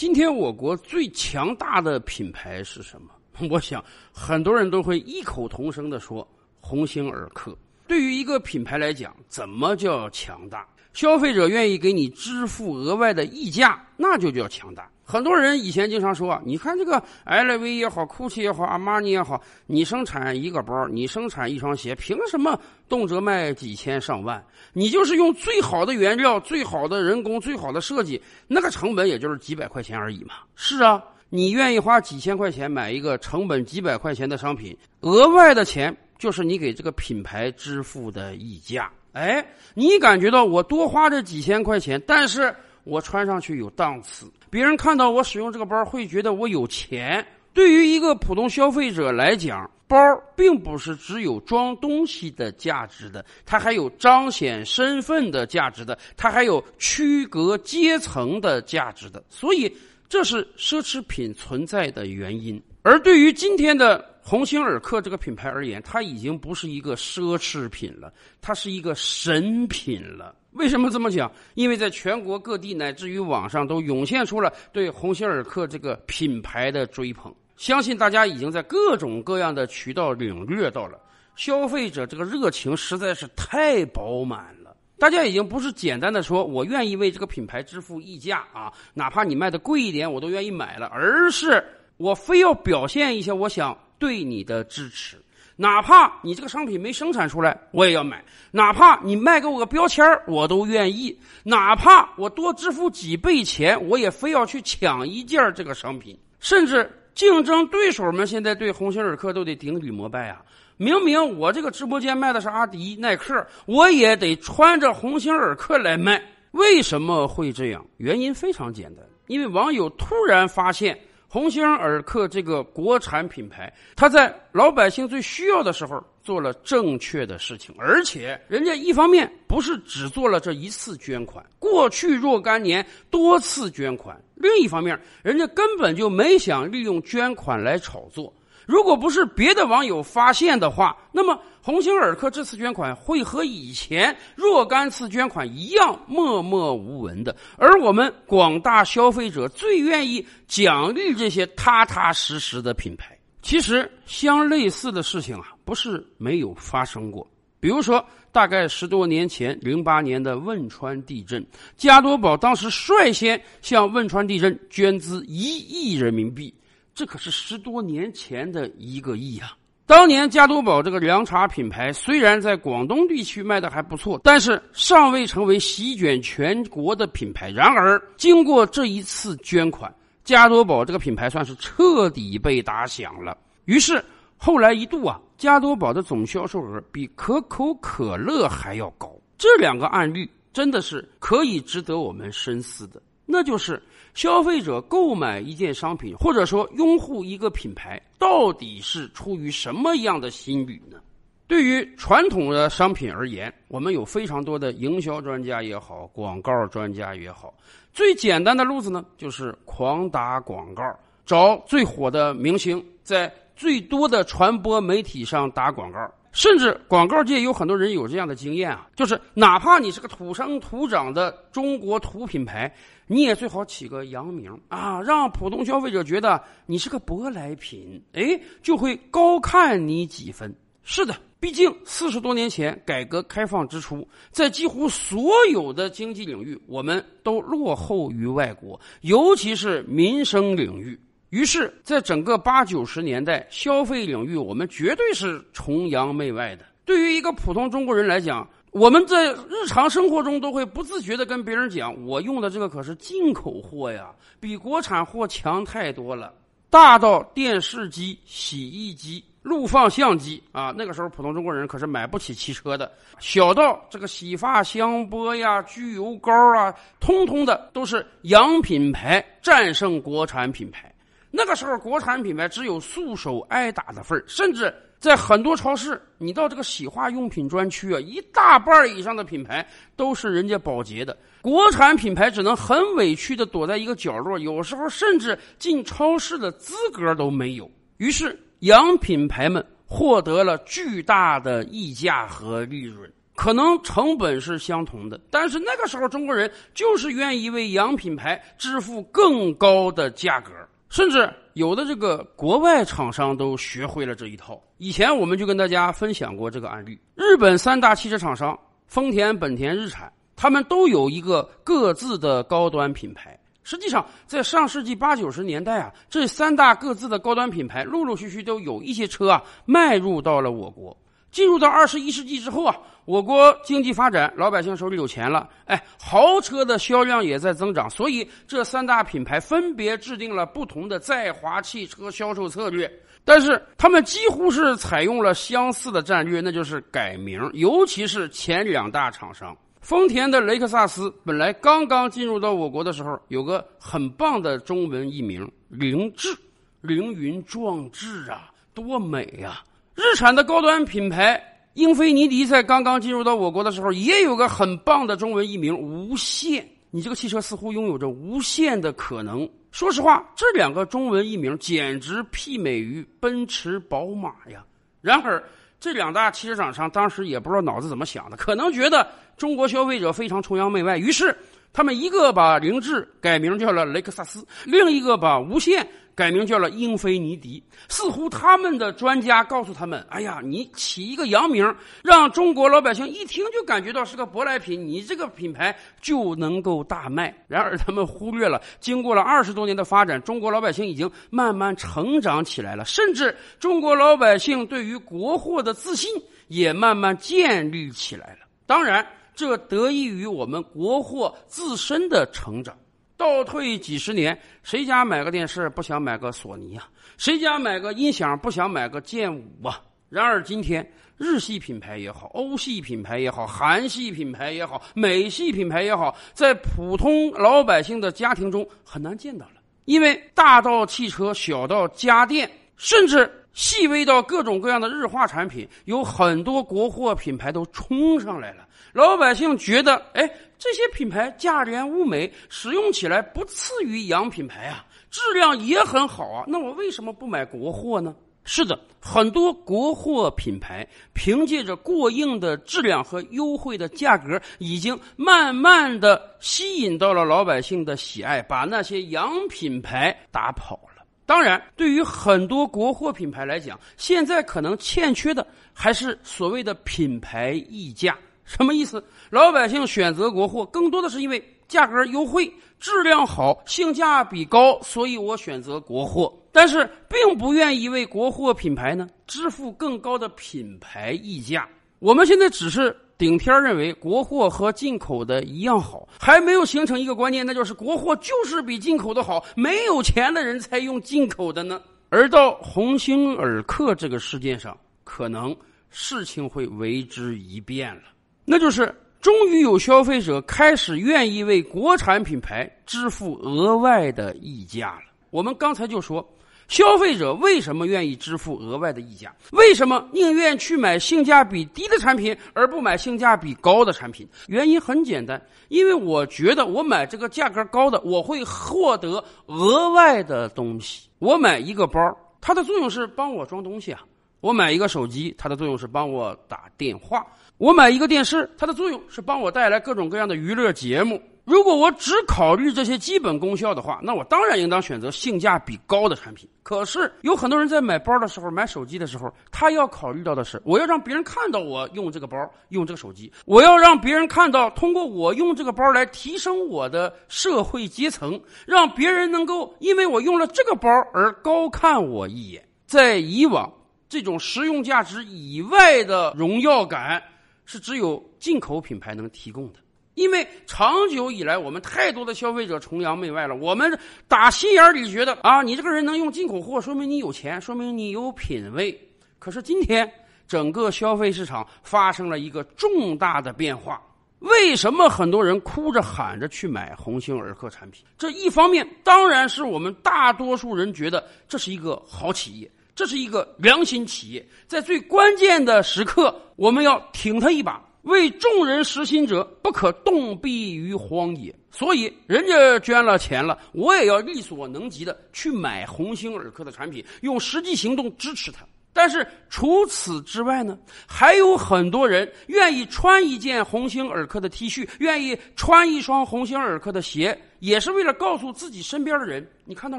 今天我国最强大的品牌是什么？我想很多人都会异口同声的说鸿星尔克。对于一个品牌来讲，怎么叫强大？消费者愿意给你支付额外的溢价，那就叫强大。很多人以前经常说啊，你看这个 LV 也好，GUCCI 也好，阿玛尼也好，你生产一个包，你生产一双鞋，凭什么动辄卖几千上万？你就是用最好的原料、最好的人工、最好的设计，那个成本也就是几百块钱而已嘛。是啊，你愿意花几千块钱买一个成本几百块钱的商品，额外的钱就是你给这个品牌支付的溢价。哎，你感觉到我多花这几千块钱，但是。我穿上去有档次，别人看到我使用这个包会觉得我有钱。对于一个普通消费者来讲，包并不是只有装东西的价值的，它还有彰显身份的价值的，它还有区隔阶层的价值的。所以，这是奢侈品存在的原因。而对于今天的鸿星尔克这个品牌而言，它已经不是一个奢侈品了，它是一个神品了。为什么这么讲？因为在全国各地乃至于网上都涌现出了对鸿星尔克这个品牌的追捧，相信大家已经在各种各样的渠道领略到了，消费者这个热情实在是太饱满了。大家已经不是简单的说我愿意为这个品牌支付溢价啊，哪怕你卖的贵一点我都愿意买了，而是我非要表现一下我想对你的支持。哪怕你这个商品没生产出来，我也要买；哪怕你卖给我个标签我都愿意；哪怕我多支付几倍钱，我也非要去抢一件这个商品。甚至竞争对手们现在对鸿星尔克都得顶礼膜拜啊！明明我这个直播间卖的是阿迪、耐克，我也得穿着鸿星尔克来卖。为什么会这样？原因非常简单，因为网友突然发现。鸿星尔克这个国产品牌，它在老百姓最需要的时候做了正确的事情，而且人家一方面不是只做了这一次捐款，过去若干年多次捐款；另一方面，人家根本就没想利用捐款来炒作。如果不是别的网友发现的话，那么鸿星尔克这次捐款会和以前若干次捐款一样默默无闻的。而我们广大消费者最愿意奖励这些踏踏实实的品牌。其实相类似的事情啊，不是没有发生过。比如说，大概十多年前，零八年的汶川地震，加多宝当时率先向汶川地震捐资一亿人民币。这可是十多年前的一个亿啊！当年加多宝这个凉茶品牌虽然在广东地区卖的还不错，但是尚未成为席卷全国的品牌。然而，经过这一次捐款，加多宝这个品牌算是彻底被打响了。于是，后来一度啊，加多宝的总销售额比可口可乐还要高。这两个案例真的是可以值得我们深思的。那就是消费者购买一件商品，或者说拥护一个品牌，到底是出于什么样的心理呢？对于传统的商品而言，我们有非常多的营销专家也好，广告专家也好。最简单的路子呢，就是狂打广告，找最火的明星，在最多的传播媒体上打广告。甚至广告界有很多人有这样的经验啊，就是哪怕你是个土生土长的中国土品牌，你也最好起个洋名啊，让普通消费者觉得你是个舶来品，哎，就会高看你几分。是的，毕竟四十多年前改革开放之初，在几乎所有的经济领域，我们都落后于外国，尤其是民生领域。于是，在整个八九十年代，消费领域我们绝对是崇洋媚外的。对于一个普通中国人来讲，我们在日常生活中都会不自觉地跟别人讲：“我用的这个可是进口货呀，比国产货强太多了。”大到电视机、洗衣机、录放相机啊，那个时候普通中国人可是买不起汽车的；小到这个洗发香波呀、焗油膏啊，通通的都是洋品牌战胜国产品牌。那个时候，国产品牌只有束手挨打的份儿，甚至在很多超市，你到这个洗化用品专区啊，一大半以上的品牌都是人家保洁的，国产品牌只能很委屈的躲在一个角落，有时候甚至进超市的资格都没有。于是，洋品牌们获得了巨大的溢价和利润。可能成本是相同的，但是那个时候中国人就是愿意为洋品牌支付更高的价格，甚至有的这个国外厂商都学会了这一套。以前我们就跟大家分享过这个案例：日本三大汽车厂商丰田、本田、日产，他们都有一个各自的高端品牌。实际上，在上世纪八九十年代啊，这三大各自的高端品牌陆陆续续都有一些车啊迈入到了我国。进入到二十一世纪之后啊，我国经济发展，老百姓手里有钱了，哎，豪车的销量也在增长，所以这三大品牌分别制定了不同的在华汽车销售策略。但是他们几乎是采用了相似的战略，那就是改名，尤其是前两大厂商。丰田的雷克萨斯本来刚刚进入到我国的时候，有个很棒的中文译名“凌志”，凌云壮志啊，多美呀！日产的高端品牌英菲尼迪在刚刚进入到我国的时候，也有个很棒的中文译名“无限”。你这个汽车似乎拥有着无限的可能。说实话，这两个中文译名简直媲美于奔驰、宝马呀。然而，这两大汽车厂商当时也不知道脑子怎么想的，可能觉得中国消费者非常崇洋媚外，于是他们一个把凌志改名叫了雷克萨斯，另一个把无限。改名叫了英菲尼迪，似乎他们的专家告诉他们：“哎呀，你起一个洋名，让中国老百姓一听就感觉到是个舶来品，你这个品牌就能够大卖。”然而，他们忽略了，经过了二十多年的发展，中国老百姓已经慢慢成长起来了，甚至中国老百姓对于国货的自信也慢慢建立起来了。当然，这得益于我们国货自身的成长。倒退几十年，谁家买个电视不想买个索尼啊？谁家买个音响不想买个剑舞啊？然而今天，日系品牌也好，欧系品牌也好，韩系品牌也好，美系品牌也好，在普通老百姓的家庭中很难见到了。因为大到汽车，小到家电，甚至细微到各种各样的日化产品，有很多国货品牌都冲上来了。老百姓觉得，哎，这些品牌价廉物美，使用起来不次于洋品牌啊，质量也很好啊，那我为什么不买国货呢？是的，很多国货品牌凭借着过硬的质量和优惠的价格，已经慢慢的吸引到了老百姓的喜爱，把那些洋品牌打跑了。当然，对于很多国货品牌来讲，现在可能欠缺的还是所谓的品牌溢价。什么意思？老百姓选择国货，更多的是因为价格优惠、质量好、性价比高，所以我选择国货。但是，并不愿意为国货品牌呢支付更高的品牌溢价。我们现在只是顶天认为国货和进口的一样好，还没有形成一个观念，那就是国货就是比进口的好。没有钱的人才用进口的呢。而到鸿星尔克这个事件上，可能事情会为之一变了。那就是，终于有消费者开始愿意为国产品牌支付额外的溢价了。我们刚才就说，消费者为什么愿意支付额外的溢价？为什么宁愿去买性价比低的产品，而不买性价比高的产品？原因很简单，因为我觉得我买这个价格高的，我会获得额外的东西。我买一个包，它的作用是帮我装东西啊；我买一个手机，它的作用是帮我打电话。我买一个电视，它的作用是帮我带来各种各样的娱乐节目。如果我只考虑这些基本功效的话，那我当然应当选择性价比高的产品。可是有很多人在买包的时候、买手机的时候，他要考虑到的是，我要让别人看到我用这个包、用这个手机，我要让别人看到通过我用这个包来提升我的社会阶层，让别人能够因为我用了这个包而高看我一眼。在以往，这种实用价值以外的荣耀感。是只有进口品牌能提供的，因为长久以来我们太多的消费者崇洋媚外了。我们打心眼里觉得啊，你这个人能用进口货，说明你有钱，说明你有品位。可是今天整个消费市场发生了一个重大的变化，为什么很多人哭着喊着去买鸿星尔克产品？这一方面当然是我们大多数人觉得这是一个好企业。这是一个良心企业，在最关键的时刻，我们要挺他一把。为众人实心者，不可动臂于荒野。所以，人家捐了钱了，我也要力所能及的去买鸿星尔克的产品，用实际行动支持他。但是除此之外呢，还有很多人愿意穿一件鸿星尔克的 T 恤，愿意穿一双鸿星尔克的鞋，也是为了告诉自己身边的人：你看到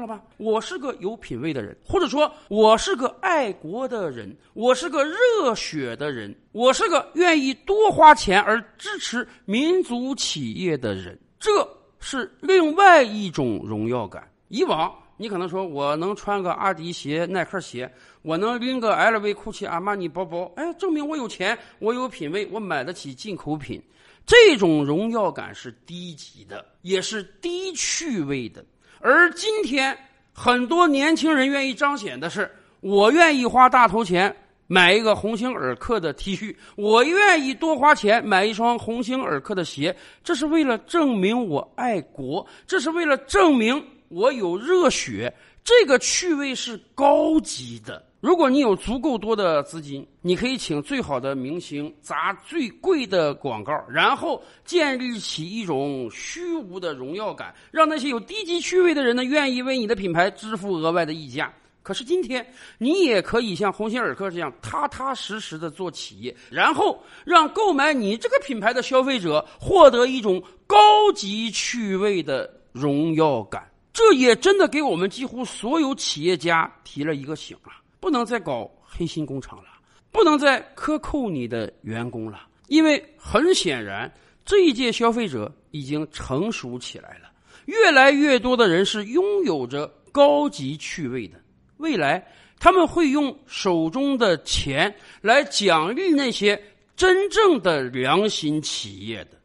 了吧？我是个有品位的人，或者说，我是个爱国的人，我是个热血的人，我是个愿意多花钱而支持民族企业的人。这是另外一种荣耀感。以往。你可能说，我能穿个阿迪鞋、耐克鞋，我能拎个 LV、GUCCI、阿玛尼包包，哎，证明我有钱，我有品位，我买得起进口品。这种荣耀感是低级的，也是低趣味的。而今天，很多年轻人愿意彰显的是，我愿意花大头钱买一个鸿星尔克的 T 恤，我愿意多花钱买一双鸿星尔克的鞋，这是为了证明我爱国，这是为了证明。我有热血，这个趣味是高级的。如果你有足够多的资金，你可以请最好的明星砸最贵的广告，然后建立起一种虚无的荣耀感，让那些有低级趣味的人呢愿意为你的品牌支付额外的溢价。可是今天，你也可以像鸿星尔克这样踏踏实实的做企业，然后让购买你这个品牌的消费者获得一种高级趣味的荣耀感。这也真的给我们几乎所有企业家提了一个醒啊！不能再搞黑心工厂了，不能再克扣你的员工了，因为很显然，这一届消费者已经成熟起来了，越来越多的人是拥有着高级趣味的。未来他们会用手中的钱来奖励那些真正的良心企业的。